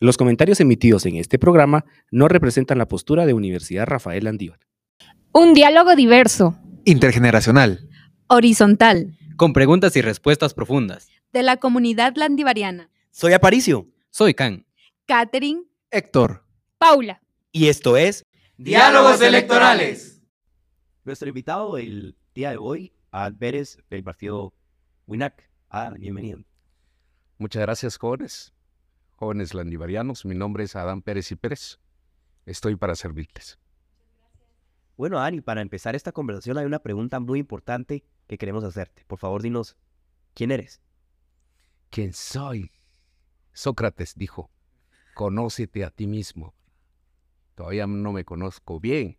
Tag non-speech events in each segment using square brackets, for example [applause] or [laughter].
Los comentarios emitidos en este programa no representan la postura de Universidad Rafael Landívar. Un diálogo diverso, intergeneracional, horizontal, con preguntas y respuestas profundas. de la comunidad landivariana. Soy Aparicio Soy Can. Catherine, Héctor. Paula. y esto es Diálogos electorales. nuestro invitado el día de hoy, Al Pérez del partido WINAC. Ah, bienvenido. Muchas gracias, jóvenes. Jóvenes landivarianos, mi nombre es Adán Pérez y Pérez. Estoy para servirles. Bueno, Ani, para empezar esta conversación hay una pregunta muy importante que queremos hacerte. Por favor, dinos, ¿quién eres? ¿Quién soy? Sócrates dijo, conócete a ti mismo. Todavía no me conozco bien,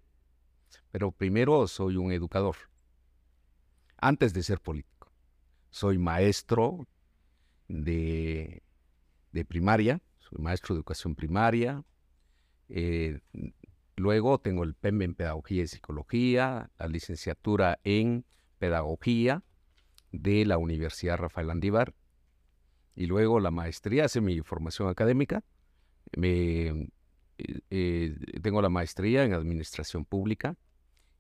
pero primero soy un educador, antes de ser político. Soy maestro de, de primaria, soy maestro de educación primaria. eh, luego tengo el PEM en Pedagogía y Psicología, la licenciatura en Pedagogía de la Universidad Rafael Andívar y luego la maestría, hace mi formación académica. Me, eh, eh, tengo la maestría en Administración Pública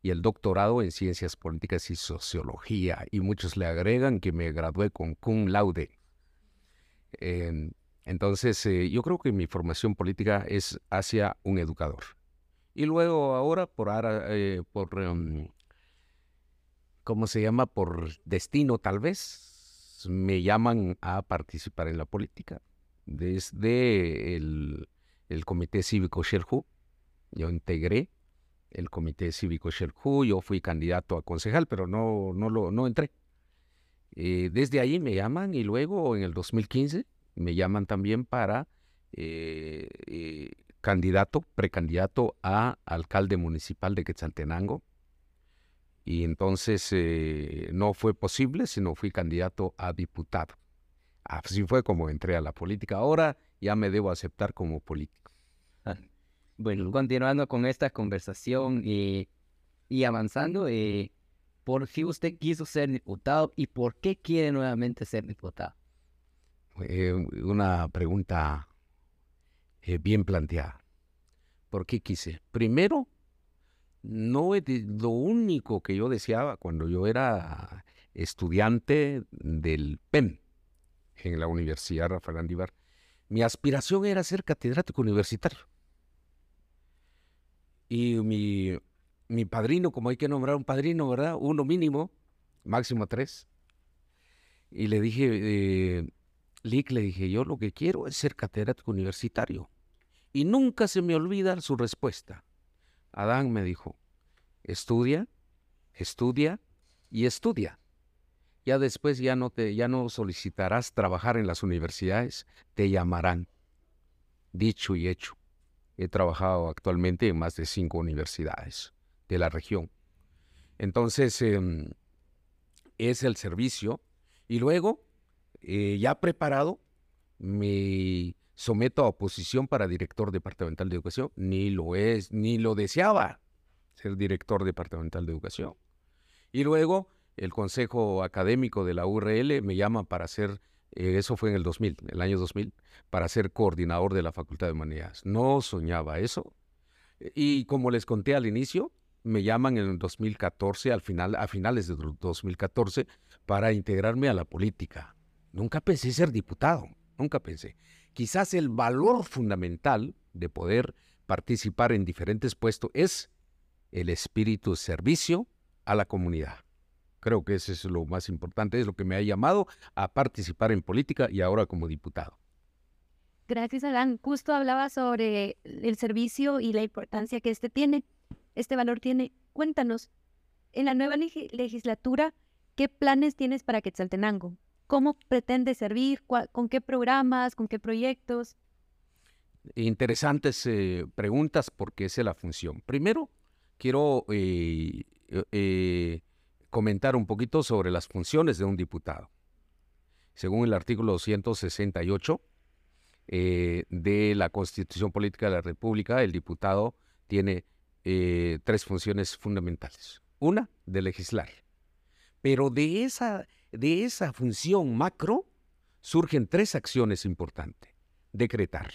y el doctorado en Ciencias Políticas y Sociología. Y muchos le agregan que me gradué con cum laude. Em, entonces, eh, yo creo que mi formación política es hacia un educador. Y luego ahora, por, ara- eh, por em, ¿cómo se llama? Por destino tal vez, me llaman a participar en la política. Desde el, el Comité Cívico Sherhu, yo integré el Comité Cívico Sherhu, yo fui candidato a concejal, pero no, no, lo, no entré. Eh, desde ahí me llaman y luego en el 2015 me llaman también para eh, eh, candidato, precandidato a alcalde municipal de Quetzaltenango. Y entonces eh, no fue posible, sino fui candidato a diputado. Así fue como entré a la política. Ahora ya me debo aceptar como político. Bueno, continuando con esta conversación y, y avanzando, ¿por qué usted quiso ser diputado y por qué quiere nuevamente ser diputado? Eh, una pregunta eh, bien planteada. ¿Por qué quise? Primero, no lo único que yo deseaba cuando yo era estudiante del PEM en la Universidad Rafael Andívar. Mi aspiración era ser catedrático universitario. Y mi, mi padrino, como hay que nombrar un padrino, ¿verdad? Uno mínimo, máximo tres. Y le dije, eh, Lick, le dije, yo lo que quiero es ser catedrático universitario. Y nunca se me olvida su respuesta. Adán me dijo, estudia, estudia y estudia. Ya después ya no te, ya no solicitarás trabajar en las universidades, te llamarán. Dicho y hecho. He trabajado actualmente en más de cinco universidades de la región. Entonces, em, es el servicio. Y luego, eh, ya preparado, me someto a oposición para director departamental de educación. Ni lo es, ni lo deseaba ser director departamental de educación. Y luego, el consejo académico de la URL me llama para ser, eh, eso fue en el 2000, el año 2000, para ser coordinador de la Facultad de Humanidades. No soñaba eso. Y como les conté al inicio, me llaman en el 2014, al final, a finales de 2014, para integrarme a la política. Nunca pensé ser diputado, nunca pensé. Quizás el valor fundamental de poder participar en diferentes puestos es el espíritu servicio a la comunidad. Creo que eso es lo más importante, es lo que me ha llamado a participar en política y ahora como diputado. Gracias, Adán. Justo hablaba sobre el servicio y la importancia que este tiene, este valor tiene. Cuéntanos, en la nueva legi- legislatura, ¿qué planes tienes para Quetzaltenango? ¿Cómo pretendes servir? ¿Cuá- ¿Con qué programas? ¿Con qué proyectos? Interesantes eh, preguntas porque esa es la función. Primero, quiero eh, eh, comentar un poquito sobre las funciones de un diputado. Según el artículo 268 eh, de la Constitución Política de la República, el diputado tiene tres funciones fundamentales. Una, de legislar. Pero de esa, de esa función macro surgen tres acciones importantes. Decretar,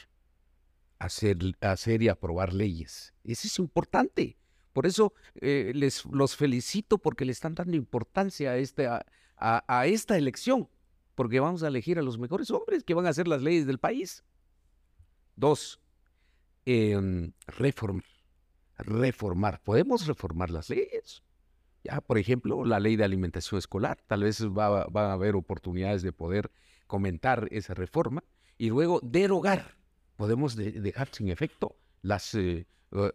hacer, y aprobar leyes. Eso es importante. Por eso eh, les los felicito porque le están dando importancia a, este, a, a- a esta elección, porque vamos a elegir a los mejores hombres que van a hacer las leyes del país. Dos, em, reformar. Reformar. Podemos reformar las leyes. Por ejemplo, la ley de alimentación escolar. Tal vez va, a haber oportunidades de poder comentar esa reforma y luego derogar. Podemos de- dejar sin efecto eh,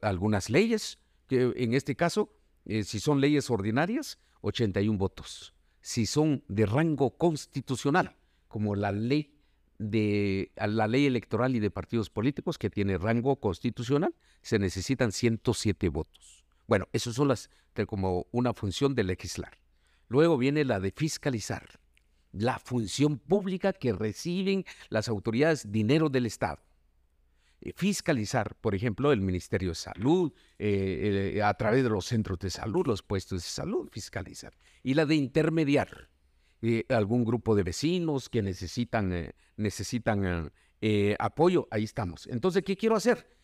algunas leyes, que en este caso, eh, si son leyes ordinarias, 81 votos. Si son de rango constitucional, como la ley de la ley electoral y de partidos políticos que tiene rango constitucional, se necesitan 107 votos. Bueno, esas son las como una función de legislar. Luego viene la de fiscalizar, la función pública que reciben las autoridades dinero del Estado. Eh, Fiscalizar, por ejemplo, el Ministerio de Salud, eh, eh, a través de los centros de salud, los puestos de salud, fiscalizar. Y la de intermediar, algún grupo de vecinos que necesitan, necesitan apoyo, ahí estamos. Entonces, ¿qué quiero hacer?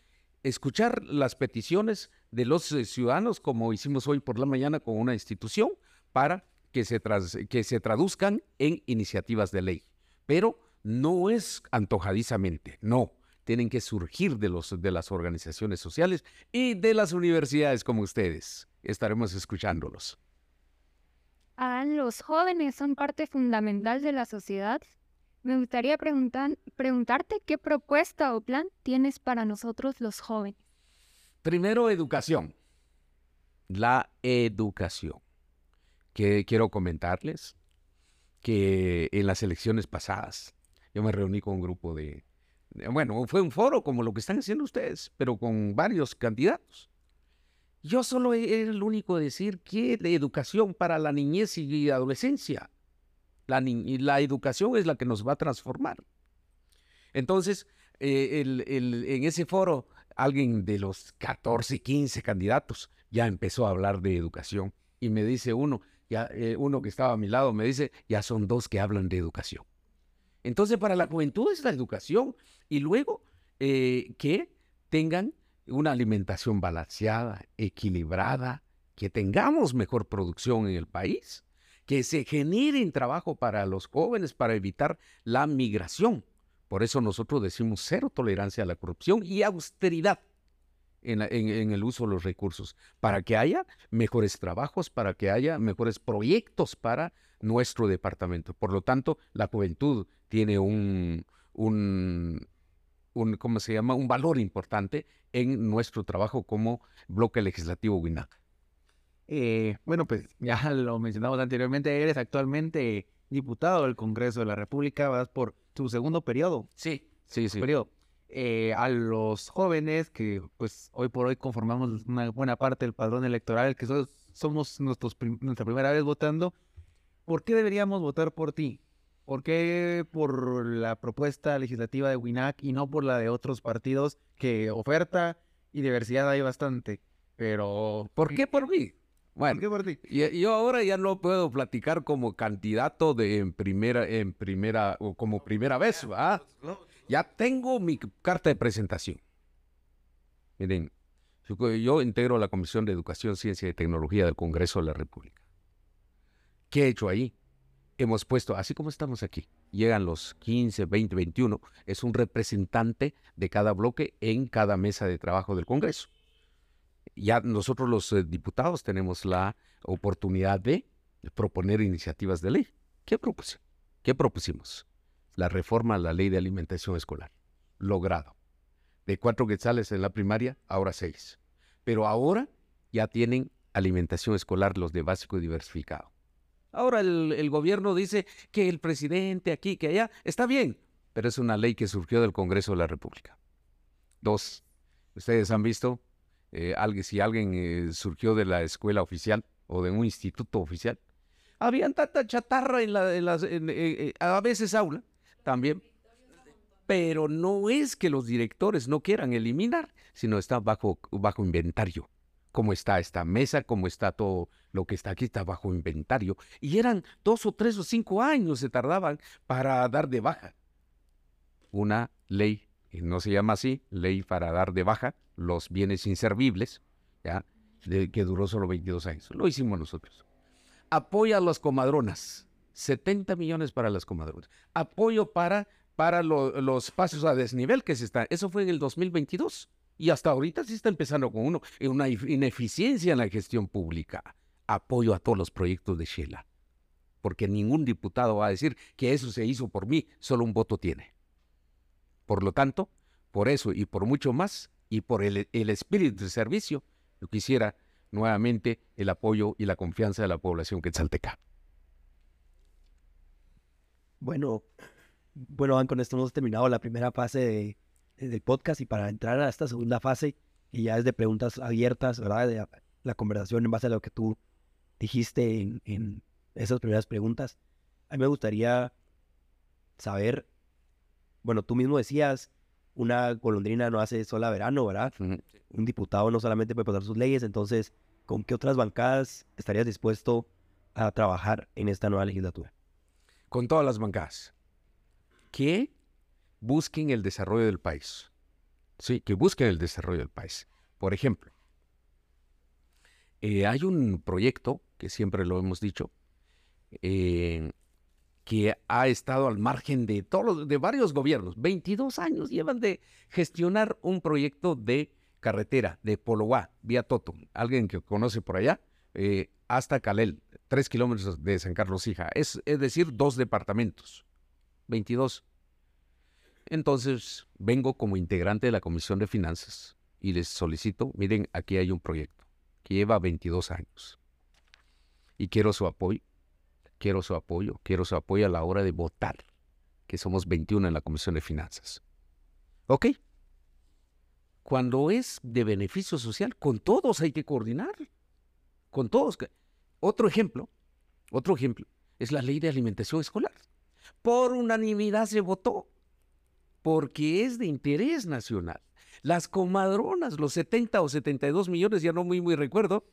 Escuchar las peticiones de los eh, ciudadanos, como hicimos hoy por la mañana con una institución, para que se, que se traduzcan en iniciativas de ley. Pero no es antojadizamente, no. Tienen que surgir de, los, de las organizaciones sociales y de las universidades como ustedes. Estaremos escuchándolos. Ah, los jóvenes son parte fundamental de la sociedad. Me gustaría preguntar, preguntarte qué propuesta o plan tienes para nosotros los jóvenes. Primero, educación. La educación. Que quiero comentarles que en las elecciones pasadas yo me reuní con un grupo de, bueno, fue un foro como lo que están haciendo ustedes, pero con varios candidatos. Yo solo era el único a decir que la educación para la niñez y adolescencia. La, y la educación es la que nos va a transformar. Entonces, eh, en ese foro, alguien de los 14, 15 candidatos ya empezó a hablar de educación. Y me dice uno, ya, eh, uno que estaba a mi lado, me dice, ya son dos que hablan de educación. Entonces, para la juventud es la educación. Y luego, eh, que tengan una alimentación balanceada, equilibrada, que tengamos mejor producción en el país, que se generen trabajo para los jóvenes para evitar la migración. Por eso nosotros decimos cero tolerancia a la corrupción y austeridad en, el uso de los recursos, para que haya mejores trabajos, para que haya mejores proyectos para nuestro departamento. Por lo tanto, la juventud tiene un, un, un, ¿cómo se llama? Un valor importante en nuestro trabajo como bloque legislativo WINAC. Eh, bueno, pues [laughs] ya lo mencionamos anteriormente, eres actualmente diputado del Congreso de la República, vas por tu segundo periodo. Sí, sí, sí. periodo. Eh, a los jóvenes que pues hoy por hoy conformamos una buena parte del padrón electoral, que so- somos nuestros prim- nuestra primera vez votando, ¿por qué deberíamos votar por ti? ¿Por qué por la propuesta legislativa de WINAC y no por la de otros partidos que oferta y diversidad hay bastante? Pero ¿Por qué por mí? ¿Por Bueno, por Yo ahora ya no puedo platicar como candidato de en primera, en primera, o como primera vez, ¿va? Ya tengo mi carta de presentación. Miren, yo integro la Comisión de Educación, Ciencia y Tecnología del Congreso de la República. ¿Qué he hecho ahí? Hemos puesto, así como estamos aquí, llegan los 15, 20, 21, es un representante de cada bloque en cada mesa de trabajo del Congreso ya nosotros los eh, diputados tenemos la oportunidad de proponer iniciativas de ley. ¿Qué propusimos? ¿Qué propusimos? La reforma a la ley de alimentación escolar. Logrado. De cuatro quetzales en la primaria, ahora seis. Pero ahora ya tienen alimentación escolar los de básico y diversificado. Ahora el gobierno dice que el presidente aquí, que allá, está bien, pero es una ley que surgió del Congreso de la República. Dos, ustedes han visto eh, alguien, si alguien eh, surgió de la escuela oficial o de un instituto oficial, habían tanta chatarra en la, las, eh, a veces aula también, pero no es que los directores no quieran eliminar, sino está bajo, bajo inventario. Como está esta mesa, como está todo lo que está aquí, está bajo inventario. Y eran dos o tres o cinco años se tardaban para dar de baja una ley no se llama así, ley para dar de baja los bienes inservibles, ¿ya? Que duró solo 22 años. Lo hicimos nosotros. Apoya a las comadronas, 70 millones para las comadronas. Apoyo para, para lo- los pasos a desnivel que se están. Eso fue en el 2022. Y hasta ahorita sí está empezando con uno, una ineficiencia en la gestión pública. Apoyo a todos los proyectos de Shela. Porque ningún diputado va a decir que eso se hizo por mí, solo un voto tiene. Por lo tanto, por eso y por mucho más, y por el, el espíritu de servicio, yo quisiera nuevamente el apoyo y la confianza de la población quetzalteca. Bueno, bueno, Van, con esto hemos terminado la primera fase de- de- del podcast y para entrar a esta segunda fase, y ya es de preguntas abiertas, ¿verdad? De la, la conversación en base a lo que tú dijiste en, en esas primeras preguntas. A mí me gustaría saber, bueno, tú mismo decías, una golondrina no hace sola verano, ¿verdad? Un diputado no solamente puede pasar sus leyes, entonces, ¿con qué otras bancadas estarías dispuesto a trabajar en esta nueva legislatura? Con todas las bancadas. Que busquen el desarrollo del país. Sí, que busquen el desarrollo del país. Por ejemplo, eh, hay un proyecto, que siempre lo hemos dicho, eh, que ha estado al margen de todos los- de varios gobiernos. 22 años llevan de gestionar un proyecto de carretera de Poloá, vía Toto. Alguien que conoce por allá, eh, hasta Calel, tres kilómetros de San Carlos Hija. Es, es decir, dos departamentos. 22. Entonces, vengo como integrante de la Comisión de Finanzas y les solicito, miren, aquí hay un proyecto que lleva 22 años y quiero su apoyo, quiero su apoyo, quiero su apoyo a la hora de votar, que somos 21 en la Comisión de Finanzas. ¿Ok? Cuando es de beneficio social, con todos hay que coordinar, con todos. Otro ejemplo, otro ejemplo, es la ley de alimentación escolar. Por unanimidad se votó, porque es de interés nacional. Las comadronas, los 70 o 72 millones, ya no muy, muy recuerdo,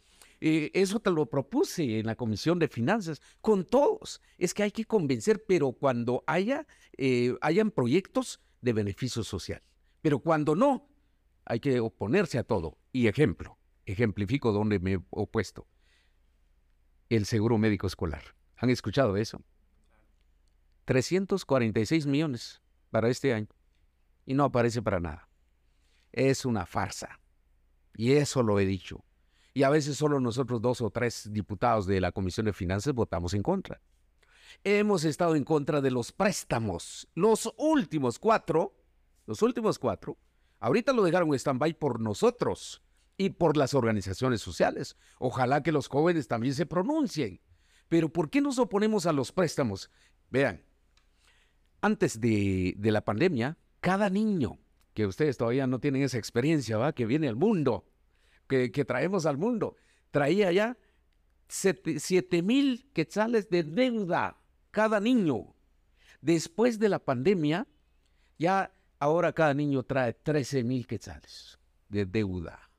eh, eso te lo propuse en la Comisión de Finanzas, con todos. Es que hay que convencer, pero cuando haya, eh, hayan proyectos de beneficio social. Pero cuando no, hay que oponerse a todo. Y ejemplo, ejemplifico donde me he opuesto. El seguro médico escolar. ¿Han escuchado eso? 346 millones para este año. Y no aparece para nada. Es una farsa. Y eso lo he dicho. Y a veces solo nosotros dos o tres diputados de la Comisión de Finanzas votamos en contra. Hemos estado en contra de los préstamos. Los últimos cuatro, los últimos cuatro, ahorita lo dejaron en stand-by por nosotros y por las organizaciones sociales. Ojalá que los jóvenes también se pronuncien. Pero ¿por qué nos oponemos a los préstamos? Vean, antes de, de la pandemia, cada niño, que ustedes todavía no tienen esa experiencia, ¿va? que viene al mundo, que, traemos al mundo, traía ya 7 mil quetzales de deuda cada niño. Después de la pandemia, ya ahora cada niño trae 13 mil quetzales de deuda.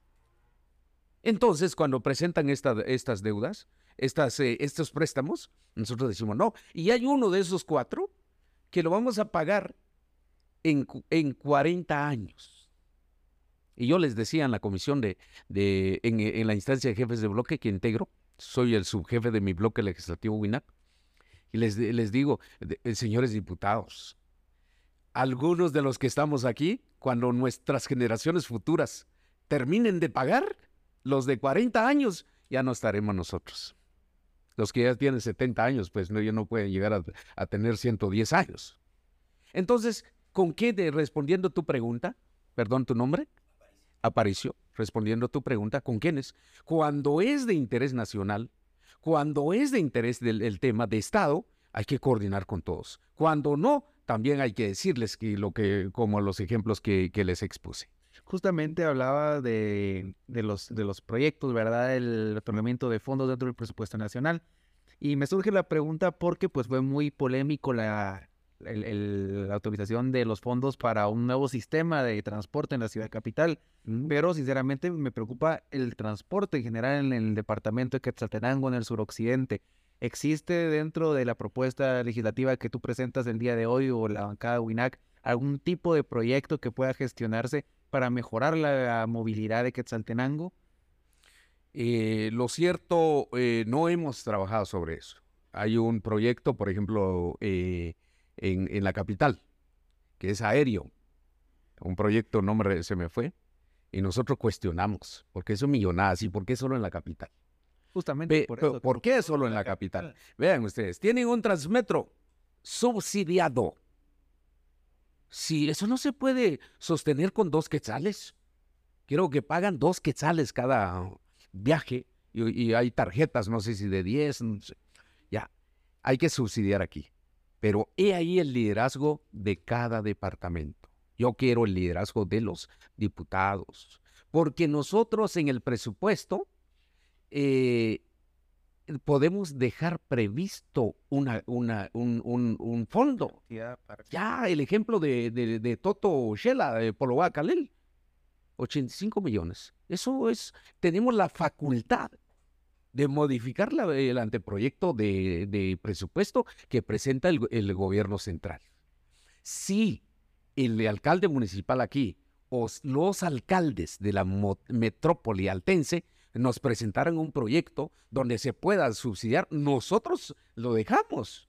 Entonces, cuando presentan esta- estas deudas, estas, eh, estos préstamos, nosotros decimos no. Y hay uno de esos cuatro que lo vamos a pagar en, en 40 años. Y yo les decía en la comisión de, de en, la instancia de jefes de bloque que integro, soy el subjefe de mi bloque legislativo WINAC, y les, les digo, eh, señores diputados, algunos de los que estamos aquí, cuando nuestras generaciones futuras terminen de pagar, los de 40 años, ya no estaremos nosotros. Los que ya tienen 70 años, pues no, ya no pueden llegar a, a tener 110 años. Entonces, ¿con qué de, respondiendo tu pregunta? Perdón, ¿tu nombre? Aparicio, respondiendo tu pregunta, ¿con quiénes? Cuando es de interés nacional, cuando es de interés del el tema de Estado, hay que coordinar con todos. Cuando no, también hay que decirles que lo que, como los ejemplos que, que les expuse. Justamente hablaba de, de los, de los proyectos, ¿verdad? El otorgamiento de fondos dentro del presupuesto nacional. Y me surge la pregunta porque pues fue muy polémico la, el- el- la autorización de los fondos para un nuevo sistema de transporte en la ciudad capital. Pero sinceramente me preocupa el transporte en general en el departamento de Quetzaltenango, en el suroccidente. ¿Existe dentro de la propuesta legislativa que tú presentas el día de hoy o la bancada WINAC algún tipo de proyecto que pueda gestionarse para mejorar la movilidad de Quetzaltenango? Eh, lo cierto, eh, no hemos trabajado sobre eso. Hay un proyecto, por ejemplo, eh, en, en la capital, que es aéreo. Un proyecto, nombre se me fue, y nosotros cuestionamos, ¿por qué son millonadas y por qué solo en la capital? Justamente Ve- por pero eso. ¿Por qué solo en la capital? Vean ustedes, tienen un transmetro subsidiado. Si eso no se puede sostener con dos quetzales. Quiero que pagan dos quetzales cada viaje y, y hay tarjetas, no sé si de 10, no sé. ya, hay que subsidiar aquí. Pero he ahí el liderazgo de cada departamento. Yo quiero el liderazgo de los diputados, porque nosotros en el presupuesto eh, podemos dejar previsto una, una, un, un- un fondo. Ya, el ejemplo de, de, de Toto Shela, de Poloa Calel, 85 millones. Eso es, tenemos la facultad de modificar la- el anteproyecto de, de presupuesto que presenta el, el gobierno central. Si el alcalde municipal aquí o los alcaldes de la metrópoli altense nos presentaran un proyecto donde se pueda subsidiar, nosotros lo dejamos.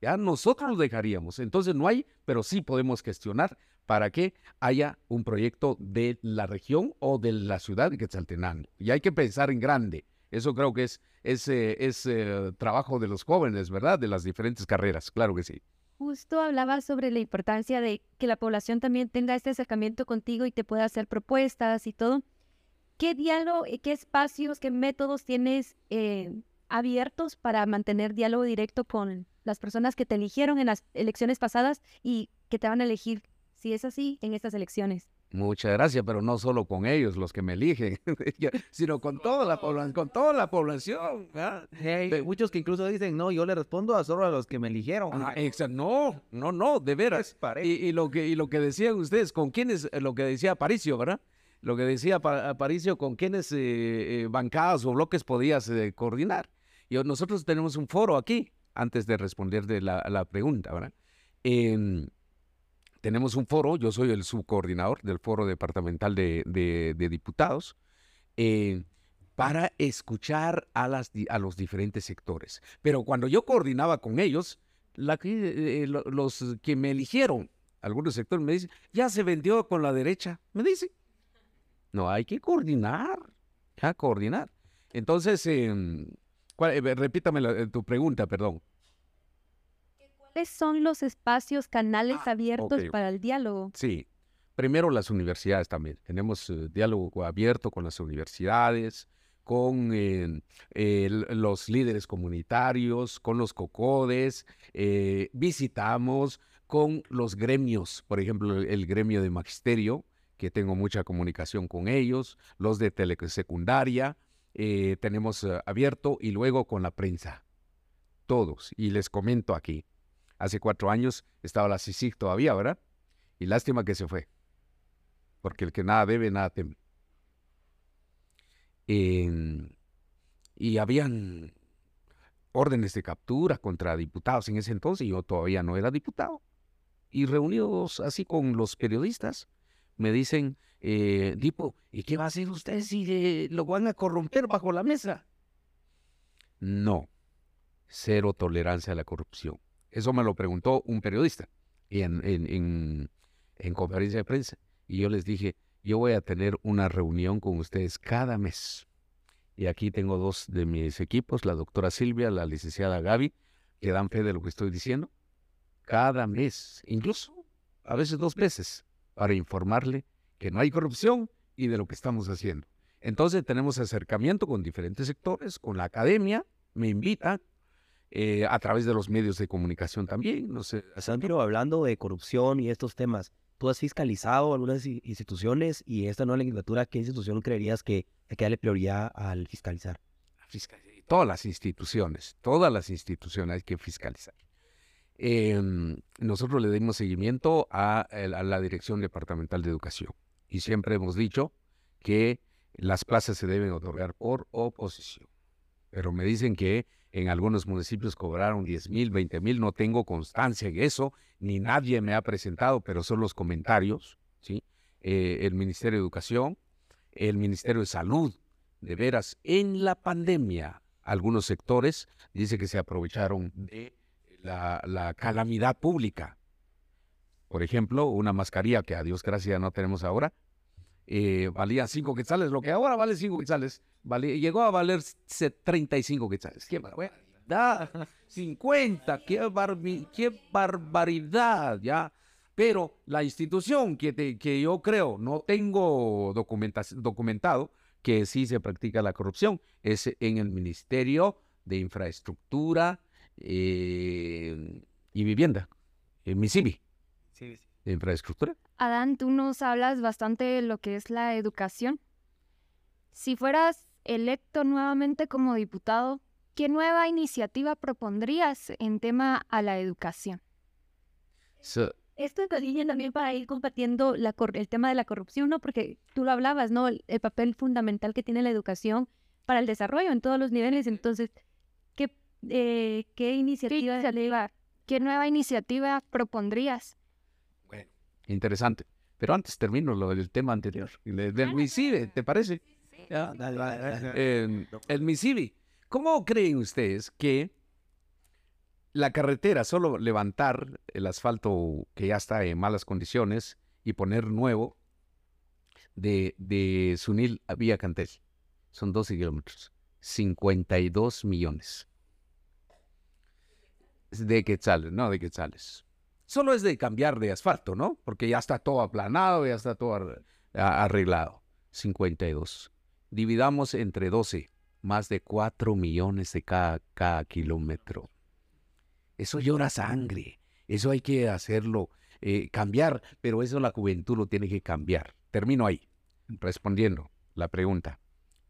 Ya nosotros lo dejaríamos. Entonces no hay, pero sí podemos gestionar para que haya un proyecto de la región o de la ciudad de Quetzaltenango. Y hay que pensar en grande. Eso creo que es, es, eh, es, eh, trabajo de los jóvenes, ¿verdad? De las diferentes carreras, claro que sí. Justo hablaba sobre la importancia de que la población también tenga este acercamiento contigo y te pueda hacer propuestas y todo. ¿Qué diálogo, eh, qué espacios, qué métodos tienes abiertos para mantener diálogo directo con las personas que te eligieron en las elecciones pasadas y que te van a elegir, si es así, en estas elecciones? Muchas gracias, pero no solo con ellos, los que me eligen, [laughs] sino con toda la población, con toda la población. Hay Ve- muchos que incluso dicen, no, yo le respondo a solo a los que me eligieron. Ah, exa- no, no, no, de veras. Y, y lo que, y lo que decían ustedes, ¿con quiénes? eh, Lo que decía Aparicio, ¿verdad? Lo que decía Pa- Aparicio, ¿con quiénes eh, eh, bancadas o bloques podías eh, coordinar? Y nosotros tenemos un foro aquí, antes de responder de la, la pregunta, ¿verdad? Em, tenemos un foro, yo soy el subcoordinador del foro departamental de, de- de diputados, eh, para escuchar a, las, a los diferentes sectores. Pero cuando yo coordinaba con ellos, eh, lo- los que me eligieron, algunos sectores me dicen, ya se vendió con la derecha, me dicen. No, hay que coordinar, ya coordinar. Entonces, em, ¿cuál- eh, repítame eh, tu pregunta, perdón. ¿Cuáles son los espacios, canales Ah, abiertos para el diálogo? Sí, primero las universidades también. Tenemos eh, diálogo abierto con las universidades, con eh, el- los líderes comunitarios, con los cocodes, eh, visitamos con los gremios, por ejemplo, el gremio de magisterio, que tengo mucha comunicación con ellos, los de telesecundaria, tenemos abierto y luego con la prensa, todos. Y les comento aquí, hace cuatro años estaba la CICIG todavía, ¿verdad? Y lástima que se fue. Porque el que nada debe, nada teme. Y habían órdenes de captura contra diputados en ese entonces. Yo todavía no era diputado. Y reunidos así con los periodistas, me dicen, eh, Dipo, ¿y qué va a hacer usted si eh, lo van a corromper bajo la mesa? No, cero tolerancia a la corrupción. Eso me lo preguntó un periodista en, en, en, en conferencia de prensa. Y yo les dije, yo voy a tener una reunión con ustedes cada mes. Y aquí tengo dos de mis equipos, la doctora Silvia, la licenciada Gaby, que dan fe de lo que estoy diciendo. Cada mes, incluso a veces dos veces, para informarle que no hay corrupción y de lo que estamos haciendo. Entonces tenemos acercamiento con diferentes sectores, con la academia, me invitan, eh, a través de los medios de comunicación también. No sé, Sandro, hablando de corrupción y estos temas, ¿tú has fiscalizado algunas instituciones y esta nueva legislatura, qué institución creerías que hay que darle prioridad al fiscalizar? fiscal- todas las instituciones, todas las instituciones hay que fiscalizar. Em, nosotros le dimos seguimiento a la Dirección Departamental de Educación y siempre hemos dicho que las plazas se deben otorgar por oposición. Pero me dicen que en algunos municipios cobraron 10 mil, 20 mil, no tengo constancia en eso, ni nadie me ha presentado, pero son los comentarios, ¿sí? Eh, el Ministerio de Educación, el Ministerio de Salud, de veras, en la pandemia, algunos sectores dice que se aprovecharon de la, la calamidad pública. Por ejemplo, una mascarilla que a Dios gracias no tenemos ahora, eh, valía 5 quetzales, lo que ahora vale 5 quetzales, valía, llegó a valer se- 35 quetzales. ¡Qué barbaridad! [laughs] 50, qué, barbi- qué barbaridad, ¿ya? Pero la institución que, te- que yo creo, no tengo documenta- documentado que sí se practica la corrupción, es en el Ministerio de Infraestructura eh, y Vivienda, en MISIBI, Sí, Infraestructura. Adán, tú nos hablas bastante de lo que es la educación. Si fueras electo nuevamente como diputado, ¿qué nueva iniciativa propondrías en tema a la educación? So- Esto es línea también para ir combatiendo la cor- el tema de la corrupción, ¿no? Porque tú lo hablabas, ¿no? El, el papel fundamental que tiene la educación para el desarrollo en todos los niveles. Entonces, ¿qué, eh, qué iniciativa? iniciativa? ¿Qué nueva iniciativa propondrías? Interesante. Pero antes termino lo del tema anterior, le- del MISIBE, ¿te parece? Ya, dale, dale, dale. Eh, el MISIBI. ¿Cómo creen ustedes que la carretera, solo levantar el asfalto que ya está en malas condiciones y poner nuevo de, de Sunil a Vía Cantel, son 12 kilómetros, 52 millones de quetzales, no de quetzales. Solo es de cambiar de asfalto, ¿no? Porque ya está todo aplanado, ya está todo arreglado. 52. Dividamos entre 12, más de 4 millones de cada, cada kilómetro. Eso llora sangre. Eso hay que hacerlo, eh, cambiar, pero eso la juventud lo tiene que cambiar. Termino ahí, respondiendo la pregunta.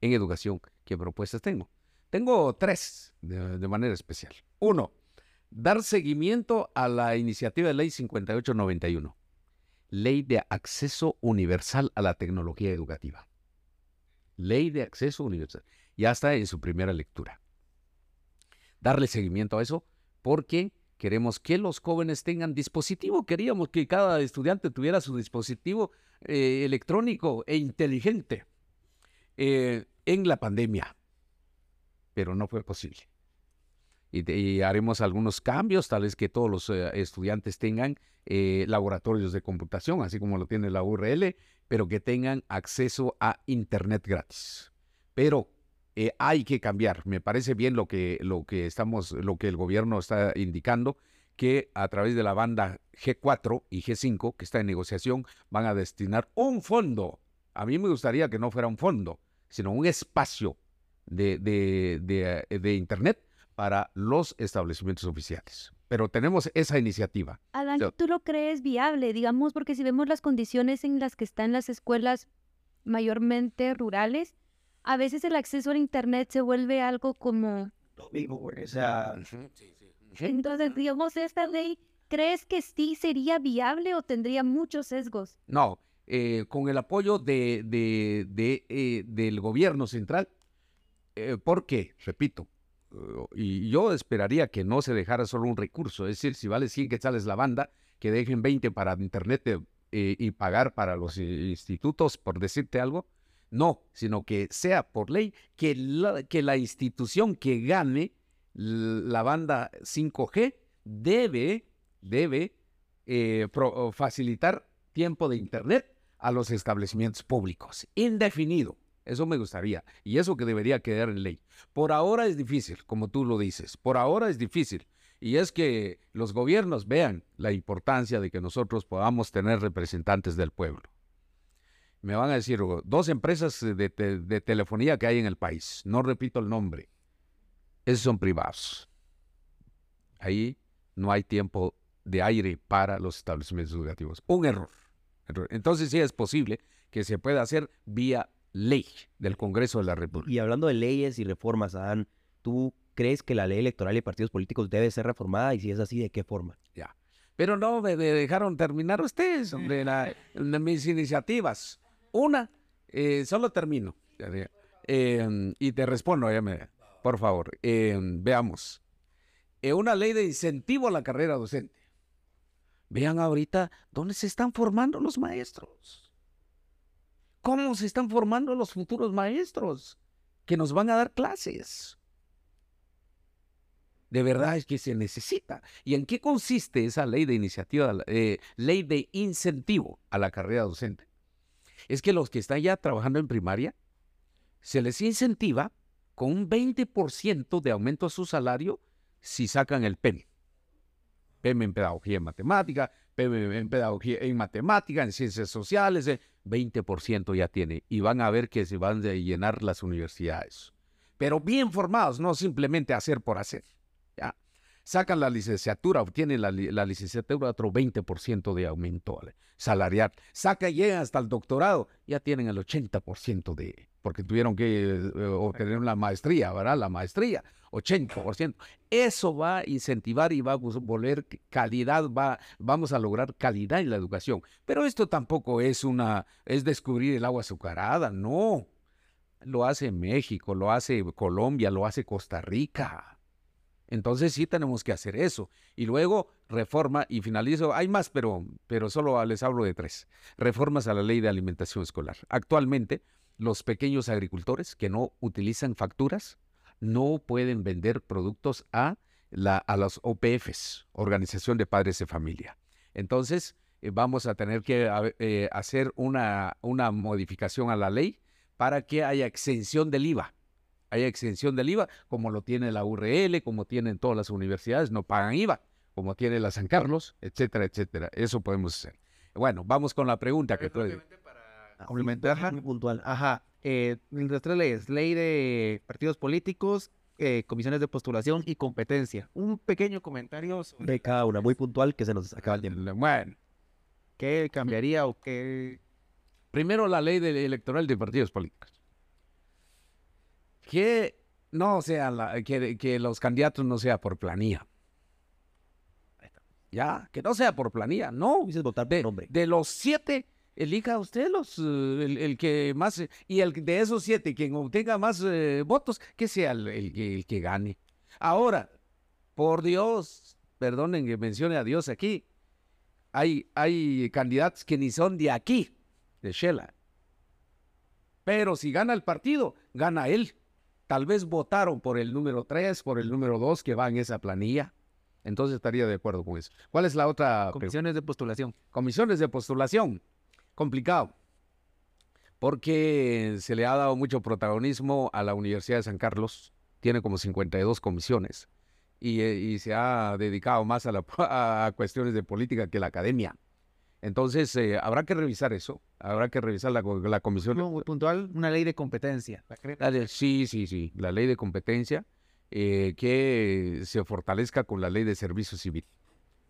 En educación, ¿qué propuestas tengo? Tengo tres de manera especial. Uno, dar seguimiento a la iniciativa de ley 5891, ley de acceso universal a la tecnología educativa. Ley de acceso universal. Ya está en su primera lectura. Darle seguimiento a eso porque queremos que los jóvenes tengan dispositivo. Queríamos que cada estudiante tuviera su dispositivo eh, electrónico e inteligente eh, en la pandemia, pero no fue posible. Y, y haremos algunos cambios, tal vez que todos los eh, estudiantes tengan eh, laboratorios de computación, así como lo tiene la URL, pero que tengan acceso a Internet gratis. Pero eh, hay que cambiar. Me parece bien lo que, lo que estamos, lo que el gobierno está indicando, que a través de la banda G4 y G5, que está en negociación, van a destinar un fondo. A mí me gustaría que no fuera un fondo, sino un espacio de, de- de Internet para los establecimientos oficiales. Pero tenemos esa iniciativa. Adán, Yo- ¿tú lo crees viable, digamos? Porque si vemos las condiciones en las que están las escuelas mayormente rurales, a veces el acceso al Internet se vuelve algo como... Lo mismo, güey. O sea, Entonces, digamos, esta ley, ¿crees que sí sería viable o tendría muchos sesgos? No, eh, con el apoyo de, de- de, eh, del gobierno central. Eh, ¿Por qué? Repito, y yo esperaría que no se dejara solo un recurso, es decir, si vale 100 quetzales la banda, que dejen 20 para internet eh, eh, y pagar para los institutos, por decirte algo. No, sino que sea por ley que la, que la institución que gane la banda 5G debe, debe eh, facilitar tiempo de internet a los establecimientos públicos. Indefinido. Eso me gustaría. Y eso que debería quedar en ley. Por ahora es difícil, como tú lo dices. Por ahora es difícil. Y es que los gobiernos vean la importancia de que nosotros podamos tener representantes del pueblo. Me van a decir, "Oh, dos empresas de, te- de telefonía que hay en el país. No repito el nombre. Esos son privados. Ahí no hay tiempo de aire para los establecimientos educativos. Un. Error. Entonces sí es posible que se pueda hacer vía ley del Congreso de la República. y hablando de leyes y reformas, Adán, ¿tú crees que la ley electoral y partidos políticos debe ser reformada? Y si es así, ¿de qué forma? Pero no me dejaron terminar ustedes, hombre, la- mis iniciativas. Una, eh, solo termino. ya. Eh, y te respondo, ya me- por favor, eh, veamos. Eh, una ley de incentivo a la carrera docente. Vean ahorita dónde se están formando los maestros. ¿Cómo se están formando los futuros maestros que nos van a dar clases? De verdad es que se necesita. ¿Y en qué consiste esa ley de iniciativa, eh, ley de incentivo a la carrera docente? Es que los que están ya trabajando en primaria, se les incentiva con un 20% de aumento a su salario si sacan el PEM. PEM en pedagogía en matemática, en pedagogía en matemática, en ciencias sociales, eh, 20% ya tiene. Y van a ver que se van a llenar las universidades. Pero bien formados, no simplemente hacer por hacer. Sacan la licenciatura, obtienen la, la licenciatura otro 20% de aumento salarial. Sacan, llegan hasta el doctorado, ya tienen el 80% de, porque tuvieron que eh, obtener la maestría, ¿verdad? La maestría, 80%. Eso va a incentivar y va a volver calidad, va, vamos a lograr calidad en la educación. Pero esto tampoco es una, es descubrir el agua azucarada, no. Lo hace México, lo hace Colombia, lo hace Costa Rica. Entonces sí tenemos que hacer eso. Y luego reforma, y finalizo, hay más, pero, pero solo les hablo de tres. Reformas a la ley de alimentación escolar. Actualmente, los pequeños agricultores que no utilizan facturas no pueden vender productos a, la, a las OPFs, Organización de Padres de Familia. Entonces, eh, vamos a tener que eh, hacer una, una modificación a la ley para que haya exención del IVA. Haya exención del IVA, como lo tiene la URL, como tienen todas las universidades, no pagan IVA, como tiene la San Carlos, etcétera, etcétera. Eso podemos hacer. Bueno, vamos con la pregunta que tú... Complementarla. Muy puntual. Ajá. Eh, las tres leyes. Ley de partidos políticos, eh, comisiones de postulación y competencia. Un pequeño comentario sobre De cada una, muy puntual, que se nos acaba el tiempo. Bueno, qué cambiaría o qué... Primero la ley de- electoral de partidos políticos. Que no sea la- que, que los candidatos no sea por planilla. Ya, que no sea por planilla, no. Dices votar por De, nombre. de los siete, elija usted los, eh, el, el que más, eh, y el de esos siete, quien obtenga más eh, votos, que sea el, el que- el que gane. Ahora, por Dios, perdonen que mencione a Dios aquí, hay, hay candidatos que ni son de aquí, de Shela. Pero si gana el partido, gana él. Tal vez votaron por el número 3, por el número 2 que va en esa planilla. Entonces estaría de acuerdo con eso. ¿Cuál es la otra? Comisiones de postulación. Comisiones de postulación. Complicado. Porque se le ha dado mucho protagonismo a la Universidad de San Carlos. Tiene como 52 comisiones. Y, eh, y se ha dedicado más a, la, [laughs] a cuestiones de política que la academia. Entonces, eh, habrá que revisar eso. Habrá que revisar la, co- la comisión. No, muy puntual, una ley de competencia. Sí, sí, sí. La ley de competencia eh, que se fortalezca con la ley de servicio civil.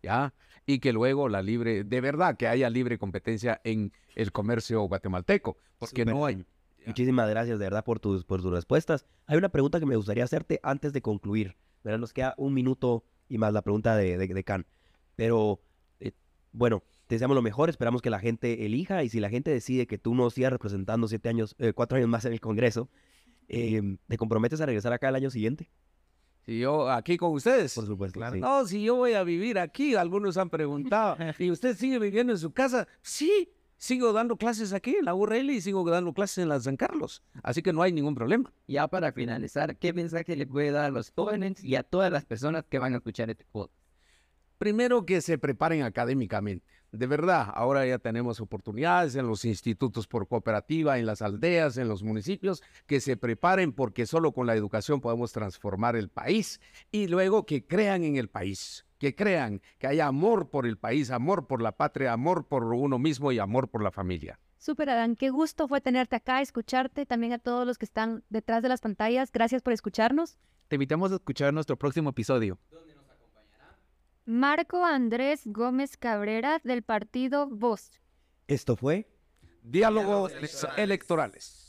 ¿Ya? Y que luego la libre, de verdad que haya libre competencia en el comercio guatemalteco, porque no hay. Muchísimas gracias de verdad por tus, por tus respuestas. Hay una pregunta que me gustaría hacerte antes de concluir. ¿verdad? Nos queda un minuto y más la pregunta de, de, de Can. Pero, eh, bueno, te deseamos lo mejor. Esperamos que la gente elija y si la gente decide que tú no sigas representando siete años, eh, cuatro años más en el Congreso, eh, ¿te comprometes a regresar acá el año siguiente? Si yo aquí con ustedes. Por supuesto. sí. No, si yo voy a vivir aquí, algunos han preguntado, [laughs] ¿y usted sigue viviendo en su casa? Sí, sigo dando clases aquí en la URL y sigo dando clases en la San Carlos, así que no hay ningún problema. Ya para finalizar, ¿qué mensaje le puede dar a los jóvenes y a todas las personas que van a escuchar este podcast? Primero que se preparen académicamente. De verdad, ahora ya tenemos oportunidades en los institutos por cooperativa, en las aldeas, en los municipios, que se preparen porque solo con la educación podemos transformar el país. Y luego que crean en el país, que crean, que haya amor por el país, amor por la patria, amor por uno mismo y amor por la familia. Súper, Adán. Qué gusto fue tenerte acá, escucharte. También a todos los que están detrás de las pantallas. Gracias por escucharnos. Te invitamos a escuchar nuestro próximo episodio. Marco Andrés Gómez Cabrera del partido Voz. Esto fue Diálogos electorales.